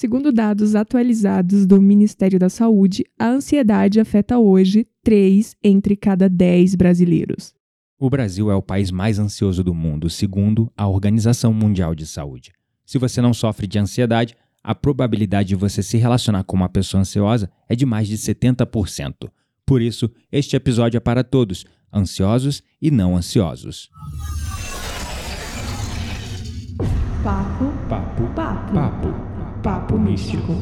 Segundo dados atualizados do Ministério da Saúde, a ansiedade afeta hoje 3 entre cada 10 brasileiros. O Brasil é o país mais ansioso do mundo, segundo a Organização Mundial de Saúde. Se você não sofre de ansiedade, a probabilidade de você se relacionar com uma pessoa ansiosa é de mais de 70%. Por isso, este episódio é para todos, ansiosos e não ansiosos. Papo, Papo, papo, papo, papo místico.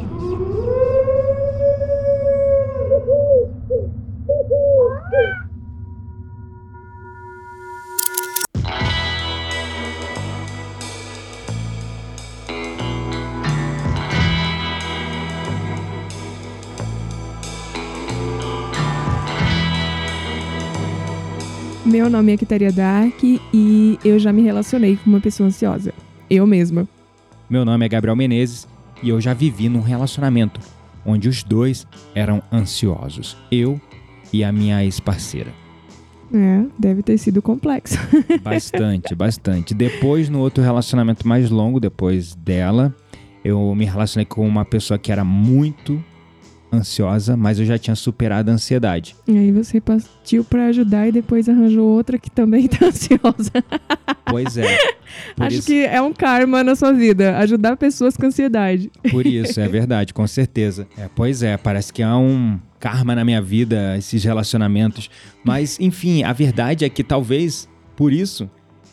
Meu nome é Kitaria Dark e eu já me relacionei com uma pessoa ansiosa. Eu mesma. Meu nome é Gabriel Menezes e eu já vivi num relacionamento onde os dois eram ansiosos, eu e a minha ex-parceira. É, deve ter sido complexo. Bastante, bastante. Depois, no outro relacionamento mais longo, depois dela, eu me relacionei com uma pessoa que era muito ansiosa, mas eu já tinha superado a ansiedade. E aí você partiu pra ajudar e depois arranjou outra que também tá ansiosa. Pois é. Acho isso, que é um karma na sua vida, ajudar pessoas com ansiedade. Por isso, é verdade, com certeza. É, pois é, parece que há um karma na minha vida, esses relacionamentos. Mas, enfim, a verdade é que talvez, por isso,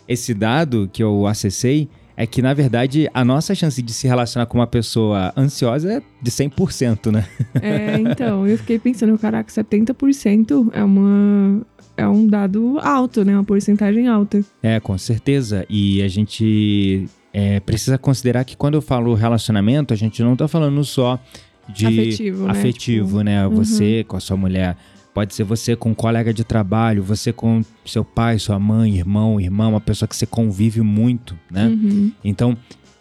esse dado que eu acessei é que, na verdade, a nossa chance de se relacionar com uma pessoa ansiosa é de 100%, né? É, então, eu fiquei pensando, caraca, 70% é uma é um dado alto, né? Uma porcentagem alta. É, com certeza. E a gente é, precisa considerar que quando eu falo relacionamento, a gente não tá falando só de Afetivo, né? afetivo, Tipo, né? uhum. Você com a sua mulher. Pode ser você com um colega de trabalho, você com seu pai, sua mãe, irmão, irmã, uma pessoa que você convive muito, né? Uhum. Então,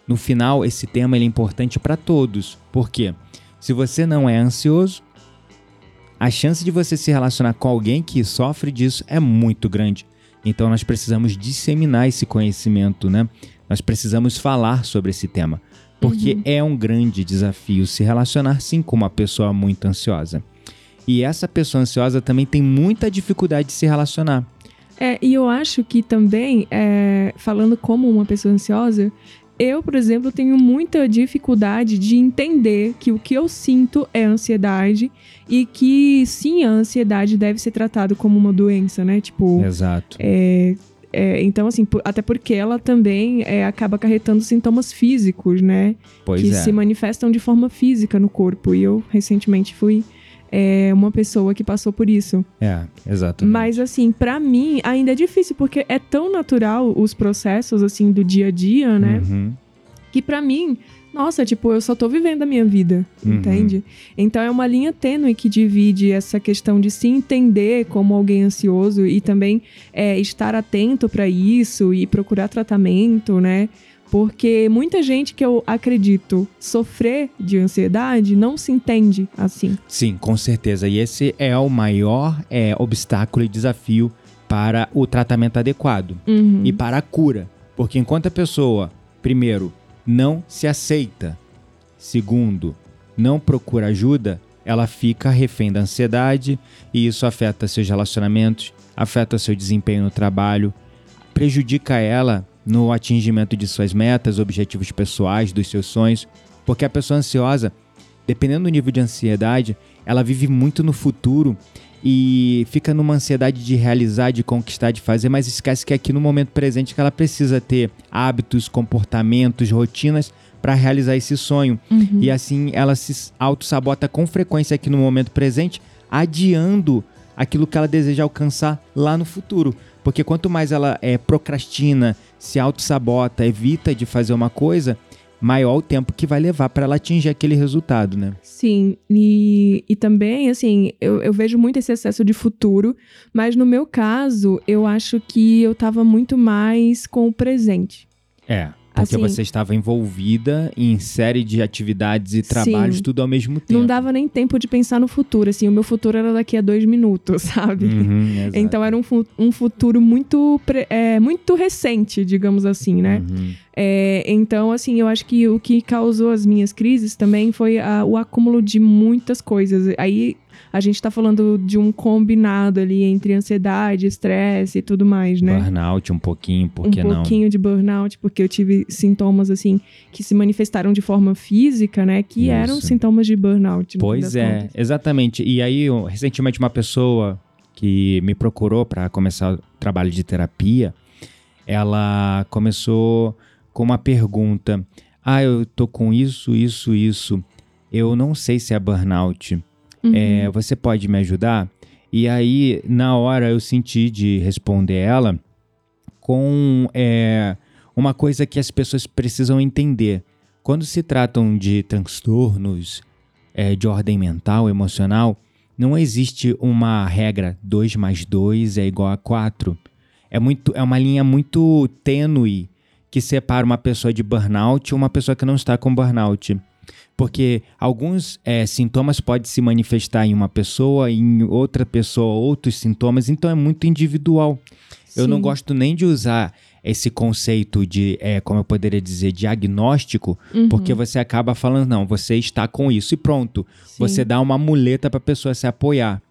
no final, esse tema é importante para todos. Por quê? Se você não é ansioso, a chance de você se relacionar com alguém que sofre disso é muito grande. Então, nós precisamos disseminar esse conhecimento, né? Nós precisamos falar sobre esse tema. Porque é um grande desafio se relacionar sim com uma pessoa muito ansiosa. E essa pessoa ansiosa também tem muita dificuldade de se relacionar. É, e eu acho que também, é, falando como uma pessoa ansiosa, eu, por exemplo, tenho muita dificuldade de entender que o que eu sinto é ansiedade e que sim, a ansiedade deve ser tratada como uma doença, né? Tipo, Exato. é, é, então, assim, até porque ela também é, acaba acarretando sintomas físicos, né? Pois que é. se manifestam de forma física no corpo. E eu recentemente fui é, uma pessoa que passou por isso. É, exatamente. Mas assim, pra mim ainda é difícil porque é tão natural os processos assim do dia a dia, né? Uhum. Que pra mim, nossa, tipo, eu só tô vivendo a minha vida, Uhum. entende? Então é uma linha tênue que divide essa questão de se entender como alguém ansioso e também é, estar atento pra isso e procurar tratamento, né? Porque muita gente que eu acredito sofrer de ansiedade não se entende assim. Sim, com certeza. E esse é o maior é, obstáculo e desafio para o tratamento adequado Uhum. e para a cura. Porque enquanto a pessoa, primeiro, não se aceita, segundo, não procura ajuda, ela fica refém da ansiedade e isso afeta seus relacionamentos, afeta seu desempenho no trabalho, prejudica ela no atingimento de suas metas, objetivos pessoais, dos seus sonhos, porque a pessoa ansiosa, dependendo do nível de ansiedade, ela vive muito no futuro e fica numa ansiedade de realizar, de conquistar, de fazer, mas esquece que é aqui no momento presente que ela precisa ter hábitos, comportamentos, rotinas para realizar esse sonho. Uhum. E assim ela se auto-sabota com frequência aqui no momento presente, adiando aquilo que ela deseja alcançar lá no futuro. Porque quanto mais ela é, procrastina, se auto-sabota, evita de fazer uma coisa, maior o tempo que vai levar para ela atingir aquele resultado, né? Sim, e, e também, assim, eu, eu vejo muito esse excesso de futuro, mas no meu caso, eu acho que eu tava muito mais com o presente. É. Porque Assim- você estava envolvida em série de atividades e trabalhos, Sim. tudo ao mesmo tempo. Não dava nem tempo de pensar no futuro, assim, o meu futuro era daqui a dois minutos, sabe? Uhum. Então era um, um futuro muito, é, muito recente, digamos assim, né? Uhum. É, então, assim, eu acho que o que causou as minhas crises também foi a- o acúmulo de muitas coisas. Aí a gente tá falando de um combinado ali entre ansiedade, estresse e tudo mais, né? Burnout um pouquinho, por um que não? pouquinho de burnout, porque eu tive sintomas assim que se manifestaram de forma física, né? Que Isso. eram sintomas de burnout. Pois é, contas. exatamente. E aí, recentemente, uma pessoa que me procurou para começar o trabalho de terapia, ela começou com uma pergunta: Ah, eu tô com isso, isso, isso. Eu não sei se é burnout. Uhum. É, você pode me ajudar? E aí, na hora, eu senti de responder ela com é, uma coisa que as pessoas precisam entender. Quando se tratam de transtornos é, de ordem mental, emocional, não existe uma regra 2 mais 2 é igual a 4. É, muito, é uma linha muito tênue que separa uma pessoa de burnout e uma pessoa que não está com burnout. Porque alguns é, sintomas podem se manifestar em uma pessoa, em outra pessoa, outros sintomas, então é muito individual. Eu não Sim. gosto nem de usar esse conceito de, é, como eu poderia dizer, diagnóstico, Uhum. porque você acaba falando, não, você está com isso e pronto. Sim. Você dá uma muleta para a pessoa se apoiar.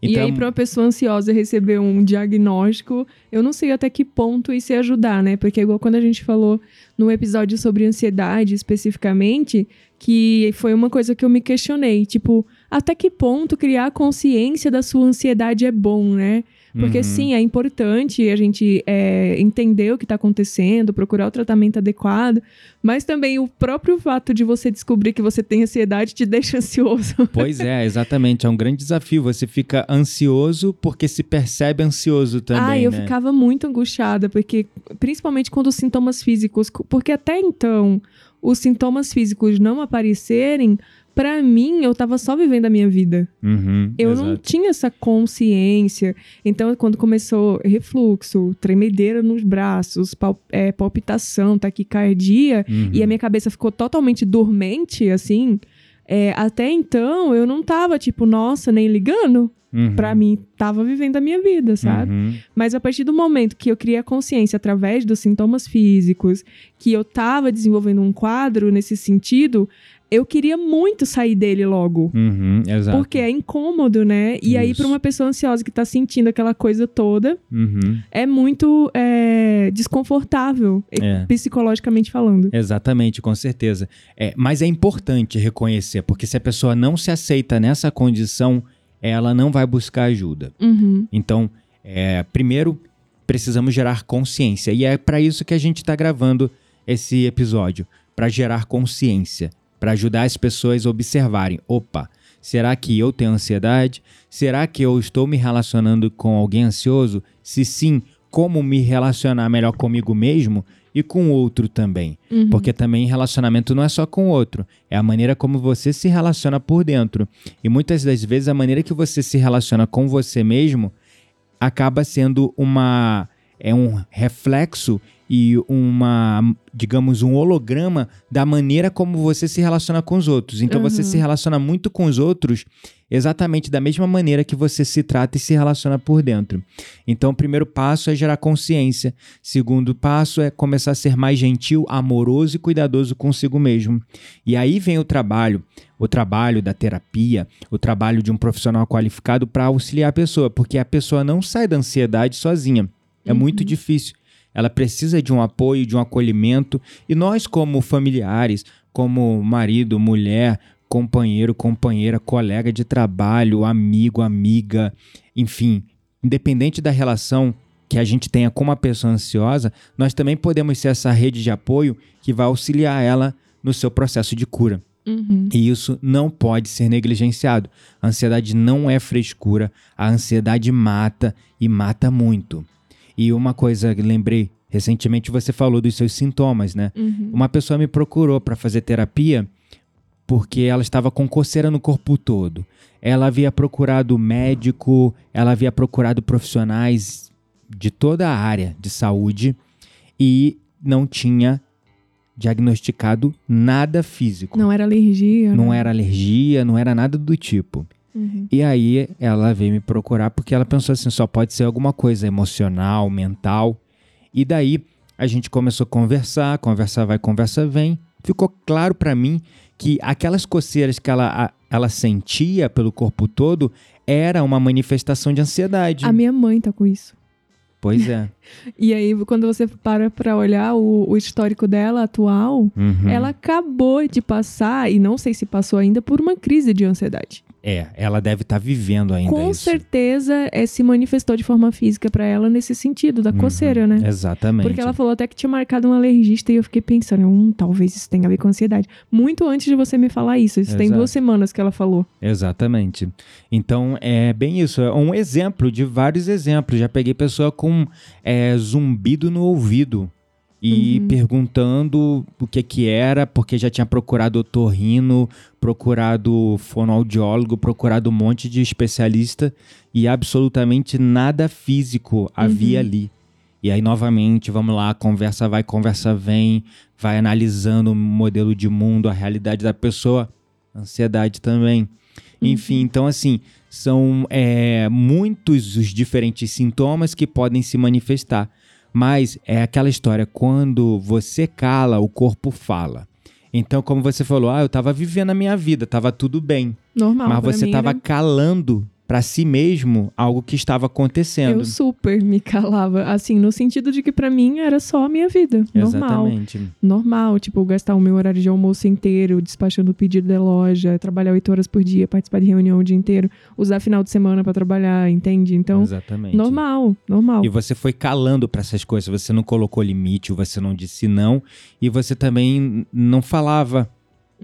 E Então, aí, pra uma pessoa ansiosa receber um diagnóstico, eu não sei até que ponto isso ia ajudar, né? Porque, igual quando a gente falou no episódio sobre ansiedade especificamente, que foi uma coisa que eu me questionei. Tipo, até que ponto criar consciência da sua ansiedade é bom, né? Porque Uhum. sim, é importante a gente é, entender o que está acontecendo, procurar o tratamento adequado, mas também o próprio fato de você descobrir que você tem ansiedade te deixa ansioso. Pois é, exatamente. É um grande desafio. Você fica ansioso porque se percebe ansioso também. ah, eu né? ficava muito angustiada, porque principalmente quando os sintomas físicos, porque até então os sintomas físicos não aparecerem, pra mim eu tava só vivendo a minha vida. Uhum, Eu não exato. tinha essa consciência. Então, quando começou refluxo, tremedeira nos braços, pal- é, palpitação, taquicardia, Uhum. e a minha cabeça ficou totalmente dormente, assim. é, até então, eu não tava, tipo, nossa, nem ligando. Uhum. Pra mim, tava vivendo a minha vida, sabe? Uhum. Mas a partir do momento que eu criei a consciência através dos sintomas físicos, que eu tava desenvolvendo um quadro nesse sentido, eu queria muito sair dele logo. Uhum, exato. Porque é incômodo, né? E aí, Isso. pra uma pessoa ansiosa que tá sentindo aquela coisa toda, Uhum. é muito é, desconfortável, É. psicologicamente falando. Exatamente, com certeza. É, mas é importante reconhecer, porque se a pessoa não se aceita nessa condição, ela não vai buscar ajuda. Uhum. Então, é, primeiro, precisamos gerar consciência. E é para isso que a gente está gravando esse episódio para gerar consciência, para ajudar as pessoas a observarem: opa, será que eu tenho ansiedade? Será que eu estou me relacionando com alguém ansioso? Se sim, como me relacionar melhor comigo mesmo e com o outro também? Uhum. Porque também relacionamento não é só com o outro, é a maneira como você se relaciona por dentro. E muitas das vezes a maneira que você se relaciona com você mesmo acaba sendo uma é um reflexo e uma, digamos, um holograma da maneira como você se relaciona com os outros. Então você Uhum. se relaciona muito com os outros exatamente da mesma maneira que você se trata e se relaciona por dentro. Então o primeiro passo é gerar consciência. Segundo passo é começar a ser mais gentil, amoroso e cuidadoso consigo mesmo. E aí vem o trabalho, o trabalho da terapia, o trabalho de um profissional qualificado para auxiliar a pessoa, porque a pessoa não sai da ansiedade sozinha. É muito difícil. Ela precisa de um apoio, de um acolhimento. E nós, como familiares, como marido, mulher, companheiro, companheira, colega de trabalho, amigo, amiga, enfim, independente da relação que a gente tenha com uma pessoa ansiosa, nós também podemos ser essa rede de apoio que vai auxiliar ela no seu processo de cura. Uhum. E isso não pode ser negligenciado. A ansiedade não é frescura, a ansiedade mata e mata muito. E uma coisa que lembrei, recentemente você falou dos seus sintomas, né? Uhum. Uma pessoa me procurou para fazer terapia porque ela estava com coceira no corpo todo. Ela havia procurado médico, ela havia procurado profissionais de toda a área de saúde e não tinha diagnosticado nada físico. Não era alergia. Não né? era alergia, não era nada do tipo. Uhum. E aí ela veio me procurar porque ela pensou assim, só pode ser alguma coisa emocional, mental. E daí a gente começou a conversar, conversa vai, conversa vem. Ficou claro pra mim que aquelas coceiras que ela, ela sentia pelo corpo todo era uma manifestação de ansiedade. A minha mãe tá com isso. Pois é. E aí, quando você para pra olhar o, o histórico dela atual, Uhum. ela acabou de passar, e não sei se passou ainda, por uma crise de ansiedade. É, ela deve estar vivendo ainda Com isso. certeza, é, se manifestou de forma física pra ela nesse sentido, da Uhum, coceira, né? Exatamente. Porque ela falou até que tinha marcado um alergista e eu fiquei pensando, hum, talvez isso tenha a ver com ansiedade. Muito antes de você me falar isso. Isso tem Exato. duas semanas que ela falou. Exatamente. Então, é bem isso. É um exemplo de vários exemplos. Já peguei pessoa com é, zumbido no ouvido e Uhum. perguntando o que que era, porque já tinha procurado otorrino, procurado fonoaudiólogo, procurado um monte de especialista e absolutamente nada físico havia ali. E aí, novamente, vamos lá, conversa vai, conversa vem, vai analisando o modelo de mundo, a realidade da pessoa, ansiedade também. Enfim, então assim, são é, muitos os diferentes sintomas que podem se manifestar. Mas é aquela história, quando você cala, o corpo fala. Então, como você falou, ah, eu tava vivendo a minha vida, tava tudo bem. Normal. mas você mim tava era- calando pra si mesmo algo que estava acontecendo. Eu super me calava. Assim, no sentido de que pra mim era só a minha vida. Normal. Exatamente. Normal. Tipo, gastar o meu horário de almoço inteiro, despachando pedido da loja, trabalhar oito horas por dia, participar de reunião o dia inteiro, usar final de semana pra trabalhar, entende? Então, Exatamente. normal, normal. E você foi calando pra essas coisas, você não colocou limite, você não disse não, e você também não falava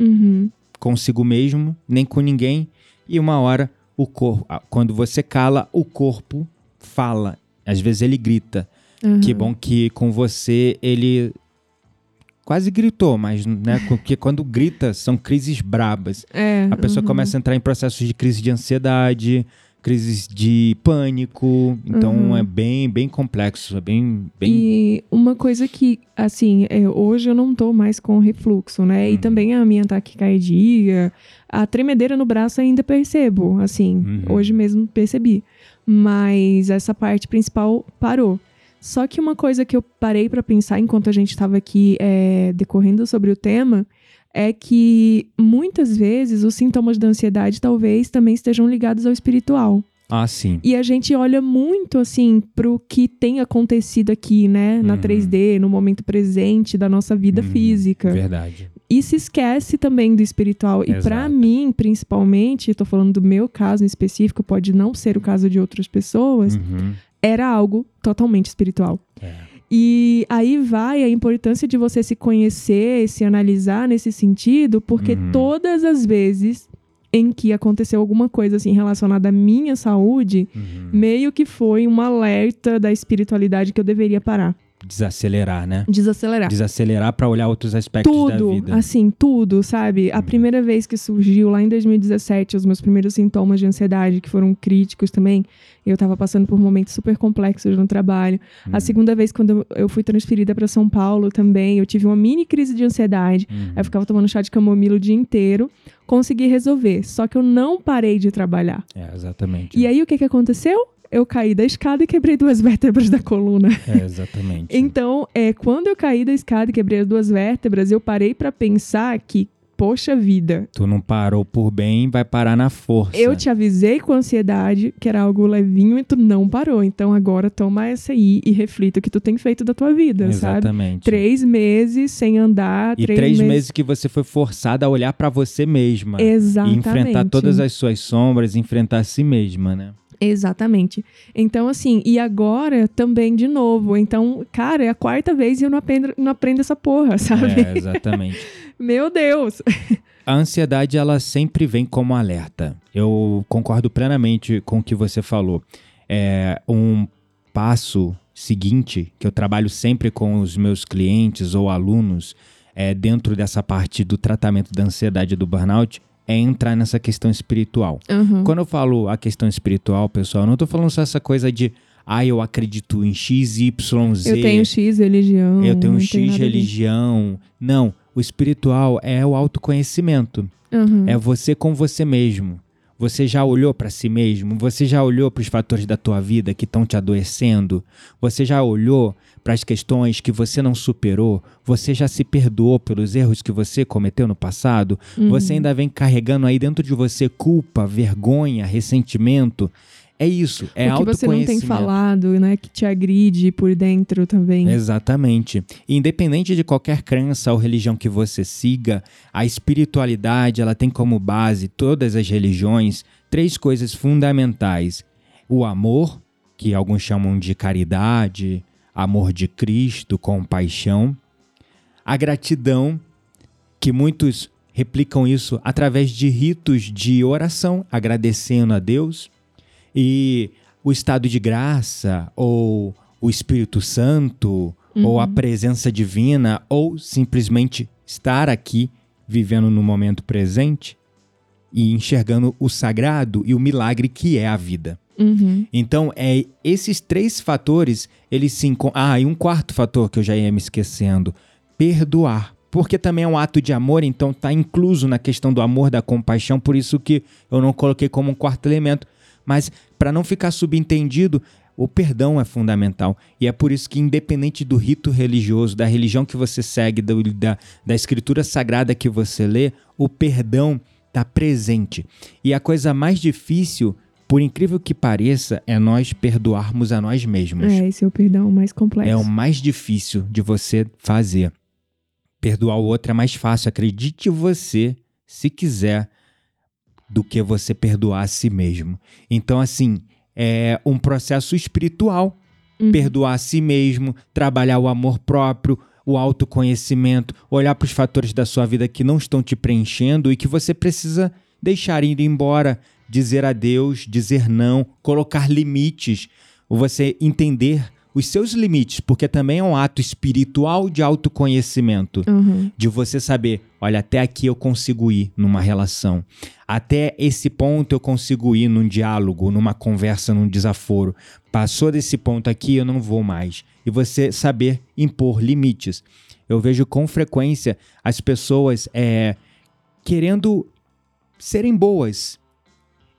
Uhum. consigo mesmo, nem com ninguém, e uma hora o corpo, quando você cala, o corpo fala. Às vezes ele grita. Uhum. Que bom que com você ele quase gritou, mas né, porque quando grita são crises brabas. É, A pessoa uhum. começa a entrar em processos de crise de ansiedade, crises de pânico, então Uhum. é bem bem complexo, é bem bem E uma coisa que, assim, é, hoje eu não tô mais com refluxo, né? E Uhum. também a minha taquicardia, a tremedeira no braço ainda percebo, assim, Uhum. hoje mesmo percebi. Mas essa parte principal parou. Só que uma coisa que eu parei pra pensar enquanto a gente estava aqui é, decorrendo sobre o tema é que muitas vezes os sintomas da ansiedade talvez também estejam ligados ao espiritual. Ah, sim. E a gente olha muito, assim, pro que tem acontecido aqui, né? Na Uhum. 3D, no momento presente da nossa vida Uhum, física. Verdade. E se esquece também do espiritual. E pra Exato. mim, principalmente, eu tô falando do meu caso em específico, pode não ser o caso de outras pessoas, Uhum. era algo totalmente espiritual. E aí vai a importância de você se conhecer, se analisar nesse sentido, porque Uhum. todas as vezes em que aconteceu alguma coisa assim relacionada à minha saúde, Uhum. meio que foi um alerta da espiritualidade que eu deveria parar, Desacelerar, né? desacelerar. Desacelerar pra olhar outros aspectos da Tudo, vida. assim, tudo, sabe? A Uhum. primeira vez que surgiu, lá em 2017, os meus primeiros sintomas de ansiedade, que foram críticos também, eu tava passando por momentos super complexos no trabalho. A Uhum. segunda vez, quando eu fui transferida para São Paulo também, eu tive uma mini crise de ansiedade. Uhum. Aí eu ficava tomando chá de camomila o dia inteiro. Consegui resolver, só que eu não parei de trabalhar. É, exatamente. E aí, o que, que aconteceu? Eu caí da escada e quebrei duas vértebras da coluna. É, exatamente. Então, é, quando eu caí da escada e quebrei as duas vértebras, eu parei pra pensar que, poxa vida, Tu não parou por bem, vai parar na força. eu te avisei com ansiedade que era algo levinho e tu não parou. Então agora toma essa aí e reflita o que tu tem feito da tua vida, sabe? Exatamente. Três meses sem andar, E três, três meses que você foi forçada a olhar pra você mesma. Exatamente. E enfrentar todas as suas sombras, enfrentar a si mesma, né? Exatamente. Então, assim, e agora também de novo. Então, cara, é a quarta vez e eu não aprendo, não aprendo essa porra, sabe? É, exatamente. Meu Deus! A ansiedade, ela sempre vem como alerta. Eu concordo plenamente com o que você falou. É um passo seguinte que eu trabalho sempre com os meus clientes ou alunos é, dentro dessa parte do tratamento da ansiedade e do burnout é entrar nessa questão espiritual. Uhum. Quando eu falo a questão espiritual, pessoal, eu não tô falando só essa coisa de Ah, eu acredito em X, Y, Z. Eu tenho X religião. Eu tenho X religião. Não, o espiritual é o autoconhecimento. Uhum. É você com você mesmo. Você já olhou para si mesmo? Você já olhou para os fatores da tua vida que estão te adoecendo? Você já olhou para as questões que você não superou? Você já se perdoou pelos erros que você cometeu no passado? Uhum. Você ainda vem carregando aí dentro de você culpa, vergonha, ressentimento? É isso, é o que você não tem falado, né? Que te agride por dentro também. Exatamente. Independente de qualquer crença ou religião que você siga, a espiritualidade ela tem como base todas as religiões três coisas fundamentais: o amor, que alguns chamam de caridade, amor de Cristo, compaixão, a gratidão, que muitos replicam isso através de ritos de oração, agradecendo a Deus, e o estado de graça, ou o Espírito Santo, ou a presença divina, ou simplesmente estar aqui vivendo no momento presente e enxergando o sagrado e o milagre que é a vida. Uhum. Então, é esses três fatores, eles se encon- Ah, e um quarto fator que eu já ia me esquecendo: perdoar. Porque também é um ato de amor, então está incluso na questão do amor, da compaixão, por isso que eu não coloquei como um quarto elemento. Mas, para não ficar subentendido, o perdão é fundamental. E é por isso que, independente do rito religioso, da religião que você segue, do- da, da escritura sagrada que você lê, o perdão está presente. E a coisa mais difícil, por incrível que pareça, é nós perdoarmos a nós mesmos. É, esse é o perdão mais complexo. É o mais difícil de você fazer. Perdoar o outro é mais fácil, acredite você, se quiser, do que você perdoar a si mesmo. Então, assim, é um processo espiritual. Uhum. Perdoar a si mesmo, trabalhar o amor próprio, o autoconhecimento, olhar para os fatores da sua vida que não estão te preenchendo e que você precisa deixar ir embora, dizer adeus, dizer não, colocar limites, você entender os seus limites, porque também é um ato espiritual de autoconhecimento Uhum. de você saber, olha, até aqui eu consigo ir numa relação. Até esse ponto eu consigo ir num diálogo, numa conversa, num desaforo. Passou desse ponto aqui, eu não vou mais. E você saber impor limites. Eu vejo com frequência as pessoas é, querendo serem boas.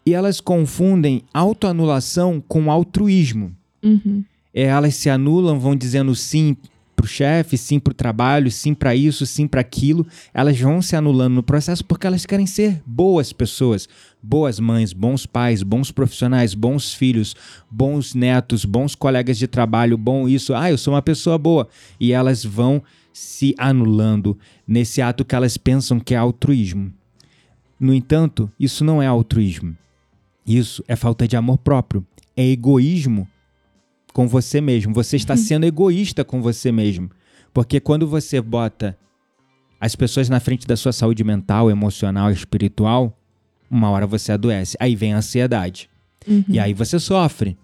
E elas confundem autoanulação com altruísmo Uhum. É, elas se anulam, vão dizendo sim pro chefe, sim pro trabalho, sim para isso, sim para aquilo. Elas vão se anulando no processo porque elas querem ser boas pessoas, boas mães, bons pais, bons profissionais, bons filhos, bons netos, bons colegas de trabalho, bom isso. Ah, eu sou uma pessoa boa. E elas vão se anulando nesse ato que elas pensam que é altruísmo. No entanto, isso não é altruísmo. Isso é falta de amor próprio. É egoísmo com você mesmo. Você está sendo egoísta com você mesmo. Porque quando você bota as pessoas na frente da sua saúde mental, emocional, espiritual, uma hora você adoece. Aí vem a ansiedade. Uhum. E aí você sofre.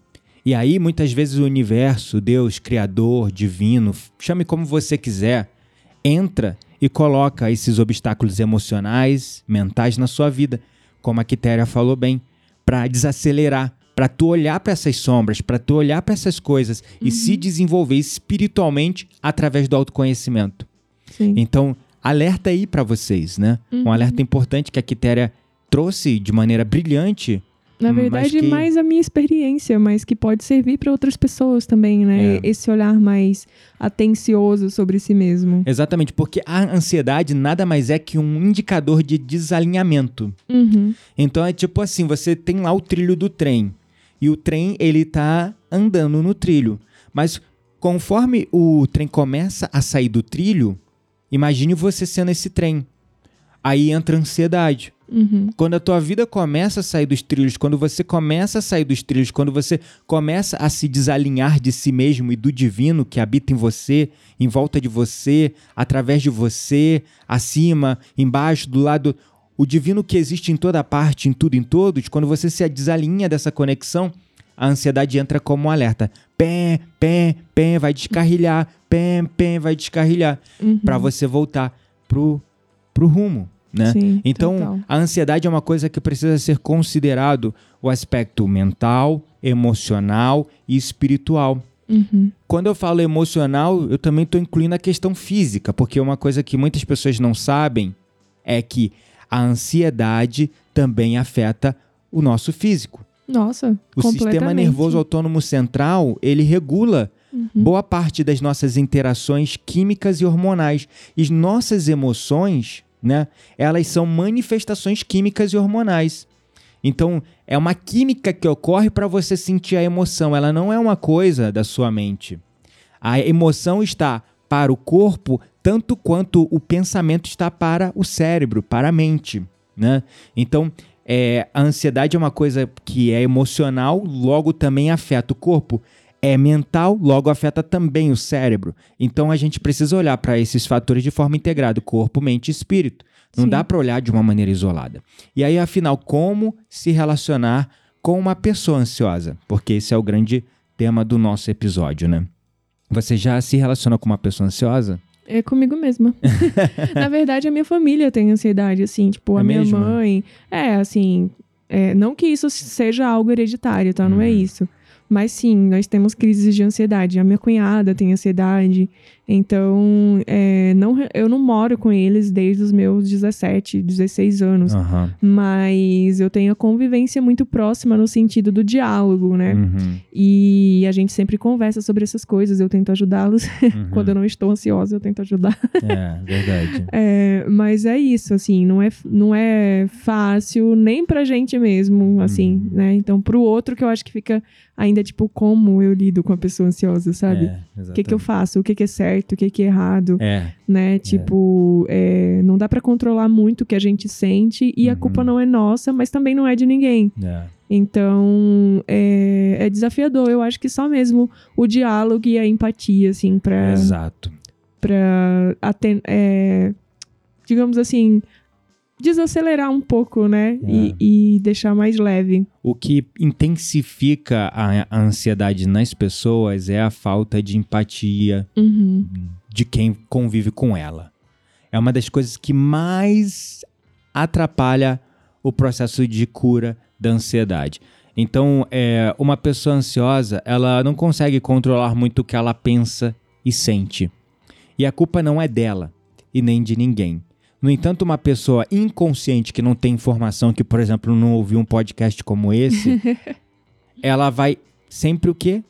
E aí, muitas vezes, o universo, Deus, Criador, Divino, chame como você quiser, entra e coloca esses obstáculos emocionais, mentais na sua vida, como a Quitéria falou bem, para desacelerar, para tu olhar para essas sombras, para tu olhar para essas coisas e se desenvolver espiritualmente através do autoconhecimento. Sim. Então, alerta aí para vocês, né? Um Uhum. alerta importante que a Quitéria trouxe de maneira brilhante Na Hum, verdade, que- mais a minha experiência, mas que pode servir para outras pessoas também, né? É. Esse olhar mais atencioso sobre si mesmo. Exatamente, porque a ansiedade nada mais é que um indicador de desalinhamento. Uhum. Então é tipo assim, você tem lá o trilho do trem e o trem ele tá andando no trilho, mas conforme o trem começa a sair do trilho, imagine você sendo esse trem. Aí entra a ansiedade. Uhum. Quando a tua vida começa a sair dos trilhos, quando você começa a sair dos trilhos, quando você começa a se desalinhar de si mesmo e do divino que habita em você, em volta de você, através de você, acima, embaixo, do lado, o divino que existe em toda parte, em tudo, em todos, quando você se desalinha dessa conexão, a ansiedade entra como um alerta. Pé, pé, pé, vai descarrilhar, pé, pé, vai descarrilhar, Uhum. para você voltar pro, pro rumo né? Sim, então, total. a ansiedade é uma coisa que precisa ser considerado o aspecto mental, emocional e espiritual. Uhum. Quando eu falo emocional, eu também estou incluindo a questão física, porque uma coisa que muitas pessoas não sabem é que a ansiedade também afeta o nosso físico. Nossa, O sistema nervoso autônomo central, ele regula Uhum. boa parte das nossas interações químicas e hormonais. E nossas emoções, né, elas são manifestações químicas e hormonais. Então, é uma química que ocorre para você sentir a emoção, ela não é uma coisa da sua mente. A emoção está para o corpo tanto quanto o pensamento está para o cérebro, para a mente, né? Então, é, a ansiedade é uma coisa que é emocional, logo também afeta o corpo. É mental, logo afeta também o cérebro. Então a gente precisa olhar para esses fatores de forma integrada, corpo, mente e espírito. Não Sim. dá para olhar de uma maneira isolada. E aí, afinal, como se relacionar com uma pessoa ansiosa? Porque esse é o grande tema do nosso episódio, né? Você já se relaciona com uma pessoa ansiosa? É comigo mesma. Na verdade, a minha família tem ansiedade, assim, tipo, a É minha mesmo? mãe. É, assim. é, não que isso seja algo hereditário, tá? Não é Uhum. isso. Mas sim, nós temos crises de ansiedade. A minha cunhada tem ansiedade. Então, é, não, eu não moro com eles desde os meus 17, 16 anos. Aham. Mas eu tenho a convivência muito próxima no sentido do diálogo, né? Uhum. E a gente sempre conversa sobre essas coisas. Eu tento ajudá-los. Uhum. Quando eu não estou ansiosa, eu tento ajudar. É, verdade. É, mas é isso, assim, não é, não é fácil nem pra gente mesmo, assim, Uhum. né? Então, pro outro que eu acho que fica ainda, tipo, como eu lido com a pessoa ansiosa, sabe? É, O que, que eu faço? O que, que é certo? O que, que é errado? É, Né? Tipo, é, não dá pra controlar muito o que a gente sente e a Uhum. culpa não é nossa, mas também não é de ninguém. é. Então, é, é desafiador. Eu acho que só mesmo o diálogo e a empatia, assim, pra, Exato. pra aten- é, digamos assim, desacelerar um pouco, né? E, e deixar mais leve. O que intensifica a, a ansiedade nas pessoas é a falta de empatia Uhum. de quem convive com ela. É uma das coisas que mais atrapalha o processo de cura da ansiedade. Então, é, uma pessoa ansiosa, ela não consegue controlar muito o que ela pensa e sente. E a culpa não é dela e nem de ninguém. No entanto, uma pessoa inconsciente que não tem informação, que, por exemplo, não ouviu um podcast como esse, ela vai sempre o quê?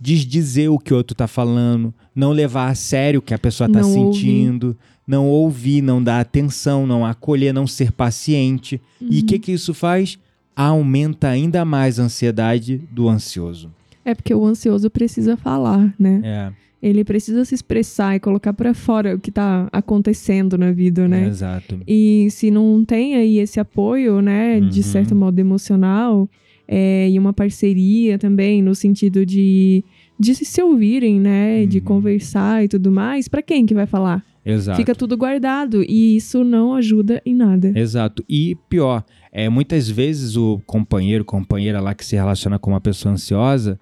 Desdizer o que o outro tá falando, não levar a sério o que a pessoa tá Não sentindo, não ouvir, não dar atenção, não acolher, não ser paciente. E Uhum. o que que isso faz? Aumenta ainda mais a ansiedade do ansioso. É porque o ansioso precisa falar, né? É, Ele precisa se expressar e colocar pra fora o que tá acontecendo na vida, né? exato. E se não tem aí esse apoio, né, Uhum. de certo modo emocional, é, e uma parceria também, no sentido de, de se ouvirem, né, de Uhum. conversar e tudo mais, pra quem que vai falar? Exato. Fica tudo guardado e isso não ajuda em nada. Exato. E pior, é, muitas vezes o companheiro, companheira lá que se relaciona com uma pessoa ansiosa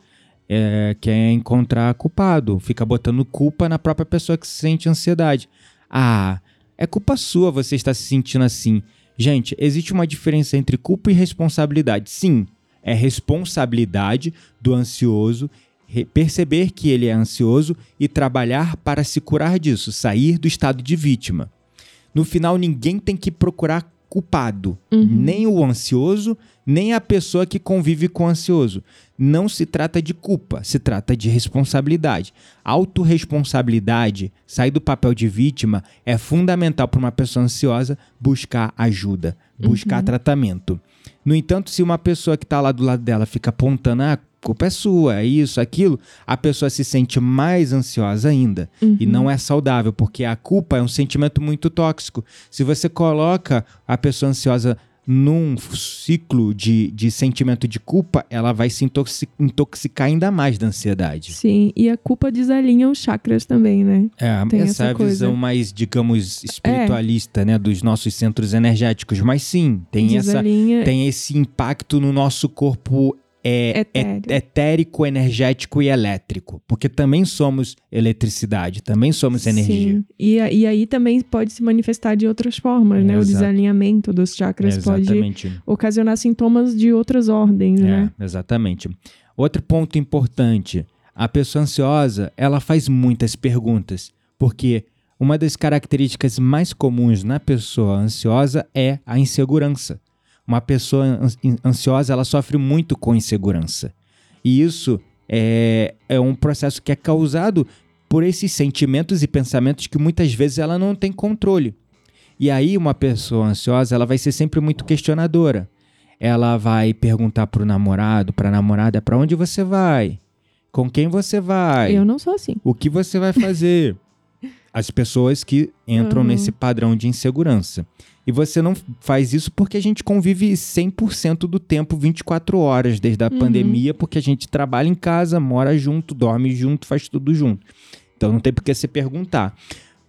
é, quer encontrar culpado, fica botando culpa na própria pessoa que sente ansiedade. Ah, é culpa sua você estar se sentindo assim. Gente, existe uma diferença entre culpa e responsabilidade. Sim, é responsabilidade do ansioso perceber que ele é ansioso e trabalhar para se curar disso, sair do estado de vítima. No final, ninguém tem que procurar culpado, Uhum. nem o ansioso, nem a pessoa que convive com o ansioso. Não se trata de culpa, se trata de responsabilidade. Autoresponsabilidade, sair do papel de vítima, é fundamental para uma pessoa ansiosa buscar ajuda, buscar tratamento. No entanto, se uma pessoa que está lá do lado dela fica apontando, ah, a culpa é sua, é isso, aquilo, a pessoa se sente mais ansiosa ainda. E não é saudável, porque a culpa é um sentimento muito tóxico. Se você coloca a pessoa ansiosa num ciclo de, de sentimento de culpa, ela vai se intoxi- intoxicar ainda mais da ansiedade. Sim, e a culpa desalinha os chakras também, né? É, Tem essa, essa é coisa. visão mais, digamos, espiritualista, né, dos nossos centros energéticos. Mas sim, tem essa desalinha. tem esse impacto no nosso corpo é Etéreo. é- etérico, energético e elétrico. Porque também somos eletricidade, também somos energia. Sim. E, e aí também pode se manifestar de outras formas, né? O Exato. desalinhamento dos chakras pode Exatamente. ocasionar sintomas de outras ordens, né? É, exatamente. Outro ponto importante: a pessoa ansiosa ela faz muitas perguntas, porque uma das características mais comuns na pessoa ansiosa é a insegurança. Uma pessoa ans- ansiosa ela sofre muito com insegurança. E isso é, é um processo que é causado por esses sentimentos e pensamentos que muitas vezes ela não tem controle. E aí uma pessoa ansiosa ela vai ser sempre muito questionadora ela vai perguntar pro namorado, pra namorada, pra onde você vai? Com quem você vai? Eu não sou assim. O que você vai fazer? As pessoas que entram Uhum. nesse padrão de insegurança. E você não faz isso porque a gente convive 100% do tempo, 24 horas, desde a Uhum. pandemia, porque a gente trabalha em casa, mora junto, dorme junto, faz tudo junto. Então não tem por que você perguntar.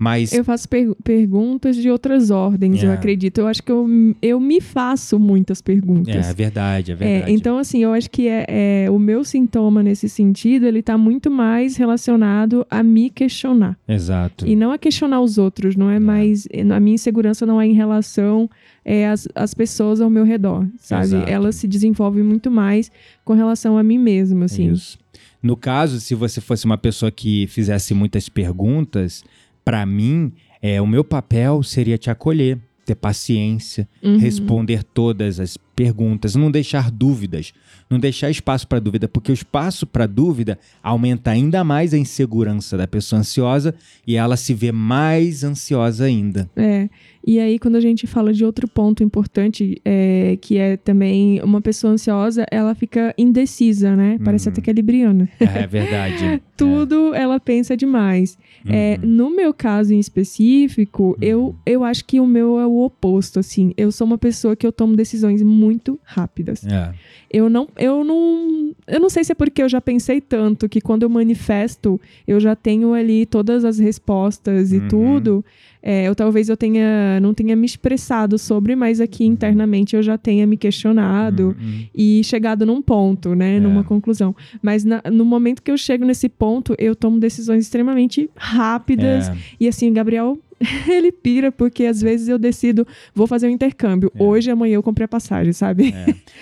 Mas Eu faço per- perguntas de outras ordens, eu É. acredito. Eu acho que eu, eu me faço muitas perguntas. é, é verdade, é É, verdade. então, assim, eu acho que é, é, o meu sintoma nesse sentido, ele tá muito mais relacionado a me questionar. Exato. E não a questionar os outros, não é, mais... A minha insegurança não é em relação é, às, às pessoas ao meu redor, sabe? Exato. Ela se desenvolve muito mais com relação a mim mesma, assim. Isso. No caso, se você fosse uma pessoa que fizesse muitas perguntas, pra mim, é, o meu papel seria te acolher, ter paciência, Uhum. responder todas as perguntas, não deixar dúvidas, não deixar espaço para dúvida, porque o espaço para dúvida aumenta ainda mais a insegurança da pessoa ansiosa e ela se vê mais ansiosa ainda. É, e aí quando a gente fala de outro ponto importante, é, que é também uma pessoa ansiosa, ela fica indecisa, né? Parece Uhum. até que é libriana. É verdade. Tudo ela pensa demais. É, Uhum. no meu caso em específico, eu, eu acho que o meu é o oposto, assim. Eu sou uma pessoa que eu tomo decisões muito rápidas. É. Eu não, eu não, eu não sei se é porque eu já pensei tanto que quando eu manifesto, eu já tenho ali todas as respostas e Uhum. tudo. É, eu talvez eu tenha, não tenha me expressado sobre, mas aqui Uhum. internamente eu já tenha me questionado Uhum. e chegado num ponto, né, É. numa conclusão. Mas na- no momento que eu chego nesse ponto, eu tomo decisões extremamente rápidas É. e assim, Gabriel, ele pira porque às vezes eu decido, vou fazer um intercâmbio. É. Hoje, amanhã eu comprei a passagem, sabe?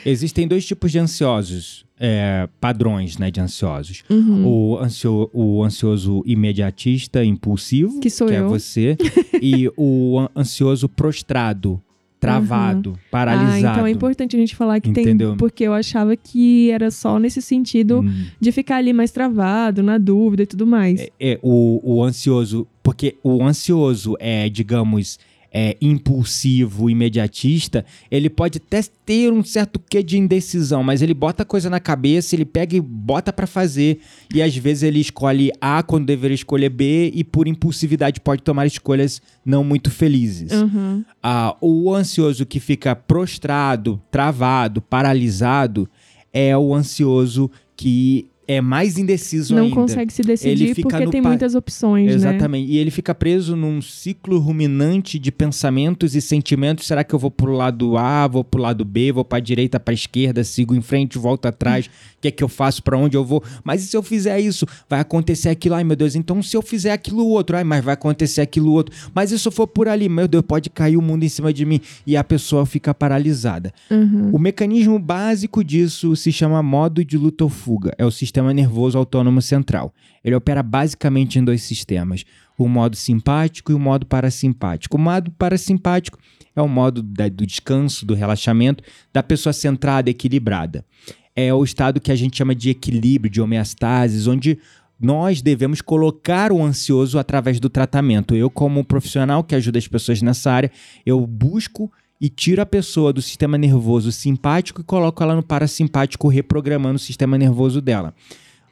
Existem dois tipos de ansiosos, é, padrões né, de ansiosos. Uhum. O, ansio, o ansioso imediatista, impulsivo, Que sou é eu. você, e o an- ansioso prostrado, travado, paralisado. Ah, então é importante a gente falar que Entendeu? tem. Porque eu achava que era só nesse sentido Hum, de ficar ali mais travado, na dúvida e tudo mais. é, o, o ansioso, porque o ansioso é, digamos, é, impulsivo, imediatista, ele pode até ter um certo quê de indecisão, mas ele bota a coisa na cabeça, ele pega e bota pra fazer, e às vezes ele escolhe A quando deveria escolher B, e por impulsividade pode tomar escolhas não muito felizes. Uhum. Ah, o ansioso que fica prostrado, travado, paralisado, é o ansioso que é mais indeciso Não ainda. consegue se decidir porque tem pa- muitas opções, né? Exatamente. E ele fica preso num ciclo ruminante de pensamentos e sentimentos. Será que eu vou pro lado A, vou pro lado B, vou pra direita, pra esquerda, sigo em frente, volto atrás? O que é que eu faço? Pra onde eu vou? Mas e se eu fizer isso? Vai acontecer aquilo. Ai, meu Deus. Então se eu fizer aquilo outro, ai, mas vai acontecer aquilo outro. Mas e se eu for por ali? Meu Deus, pode cair o mundo em cima de mim. E a pessoa fica paralisada. Uhum. O mecanismo básico disso se chama modo de luta ou fuga. É o sistema nervoso autônomo central. Ele opera basicamente em dois sistemas: o modo simpático e o modo parasimpático. O modo parasimpático é o modo da- do descanso, do relaxamento, da pessoa centrada, equilibrada. É o estado que a gente chama de equilíbrio, de homeostasis, onde nós devemos colocar o ansioso através do tratamento. Eu, como profissional que ajuda as pessoas nessa área, eu busco e tiro a pessoa do sistema nervoso simpático e coloco ela no parasimpático, reprogramando o sistema nervoso dela.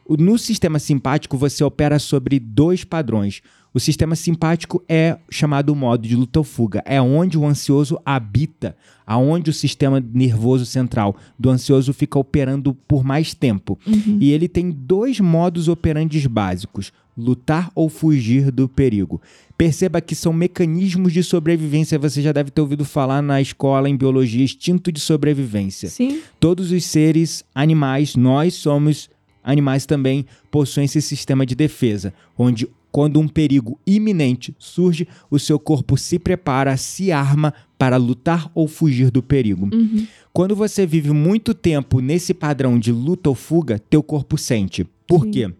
No sistema simpático, você opera sobre dois padrões: O sistema simpático é chamado modo de luta ou fuga. É onde o ansioso habita, aonde o sistema nervoso central do ansioso fica operando por mais tempo. Uhum. E ele tem dois modos operantes básicos: lutar ou fugir do perigo. Perceba que são mecanismos de sobrevivência. Você já deve ter ouvido falar na escola em biologia instinto de sobrevivência. Sim. Todos os seres animais, nós somos animais também, possuem esse sistema de defesa, onde quando um perigo iminente surge, o seu corpo se prepara, se arma para lutar ou fugir do perigo. Uhum. Quando você vive muito tempo nesse padrão de luta ou fuga, teu corpo sente. Por Sim. quê?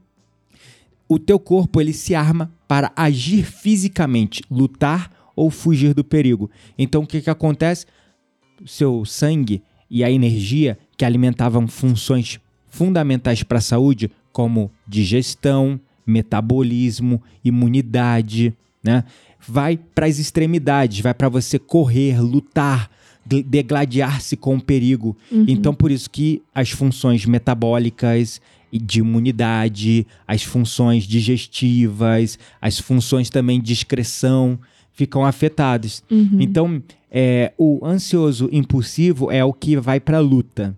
O teu corpo ele se arma para agir fisicamente, lutar ou fugir do perigo. Então o que, que acontece? O seu sangue e a energia que alimentavam funções fundamentais para a saúde, como digestão, metabolismo, imunidade, né? Vai para as extremidades, vai para você correr, lutar, de- degladiar-se com o perigo. Uhum. Então, por isso que as funções metabólicas de imunidade, as funções digestivas, as funções também de excreção ficam afetadas. Uhum. Então, é, o ansioso impulsivo é o que vai para a luta.